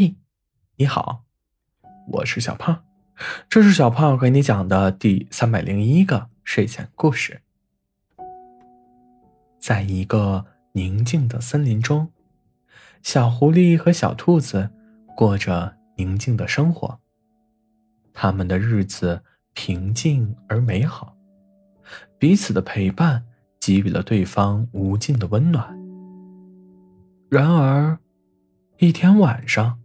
嘿，你好，我是小胖，这是小胖给你讲的第三百零一个睡前故事。在一个宁静的森林中，小狐狸和小兔子过着宁静的生活。他们的日子平静而美好，彼此的陪伴给予了对方无尽的温暖。然而，一天晚上，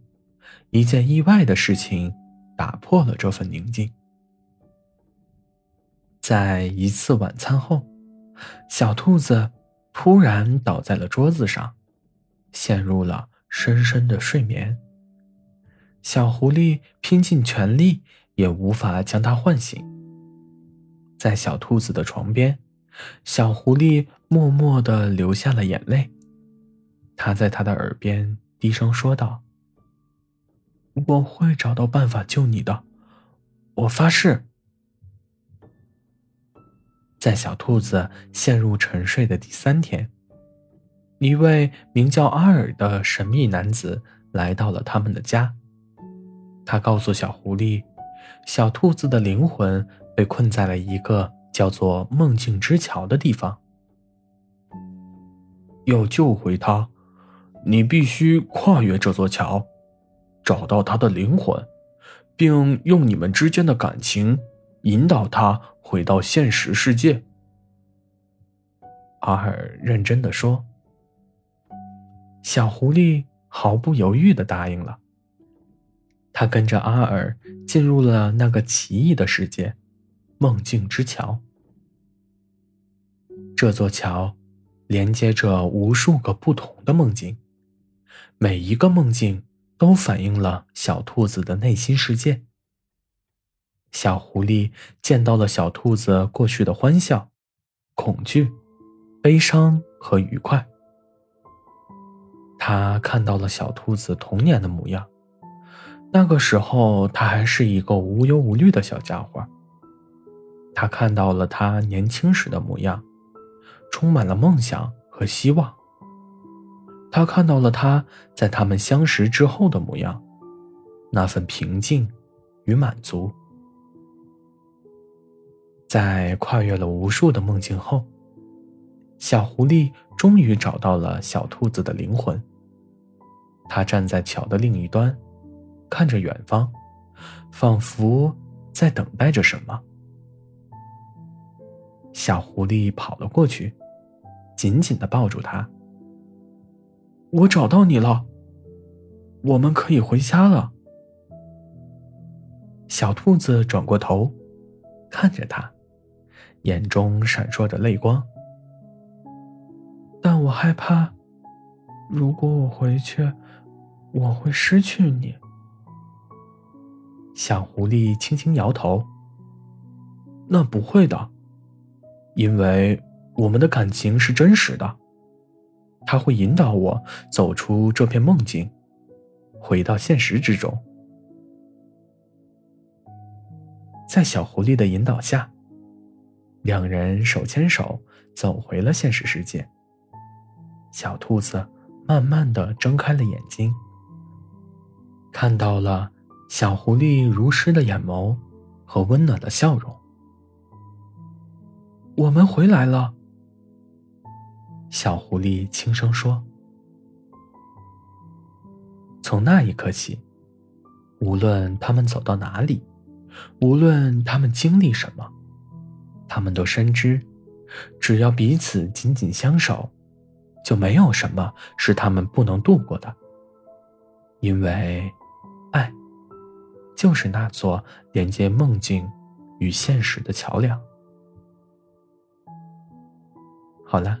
一件意外的事情打破了这份宁静。在一次晚餐后，小兔子突然倒在了桌子上，陷入了深深的睡眠。小狐狸拼尽全力也无法将它唤醒。在小兔子的床边，小狐狸默默的流下了眼泪。它在它的耳边。低声说道：“我会找到办法救你的，我发誓。”在小兔子陷入沉睡的第三天，一位名叫阿尔的神秘男子来到了他们的家。他告诉小狐狸，小兔子的灵魂被困在了一个叫做梦境之桥的地方，要救回他。你必须跨越这座桥，找到他的灵魂，并用你们之间的感情引导他回到现实世界。”阿尔认真的说。小狐狸毫不犹豫的答应了。他跟着阿尔进入了那个奇异的世界——梦境之桥。这座桥连接着无数个不同的梦境。每一个梦境都反映了小兔子的内心世界。小狐狸见到了小兔子过去的欢笑、恐惧、悲伤和愉快。他看到了小兔子童年的模样，那个时候他还是一个无忧无虑的小家伙。他看到了他年轻时的模样，充满了梦想和希望。他看到了他在他们相识之后的模样，那份平静与满足。在跨越了无数的梦境后，小狐狸终于找到了小兔子的灵魂。他站在桥的另一端，看着远方，仿佛在等待着什么。小狐狸跑了过去，紧紧的抱住他。我找到你了，我们可以回家了。小兔子转过头，看着他，眼中闪烁着泪光。但我害怕，如果我回去，我会失去你。小狐狸轻轻摇头。那不会的，因为我们的感情是真实的。他会引导我走出这片梦境，回到现实之中。在小狐狸的引导下，两人手牵手走回了现实世界。小兔子慢慢的睁开了眼睛，看到了小狐狸如诗的眼眸和温暖的笑容。我们回来了。小狐狸轻声说：“从那一刻起，无论他们走到哪里，无论他们经历什么，他们都深知，只要彼此紧紧相守，就没有什么是他们不能度过的。因为，爱，就是那座连接梦境与现实的桥梁。”好了。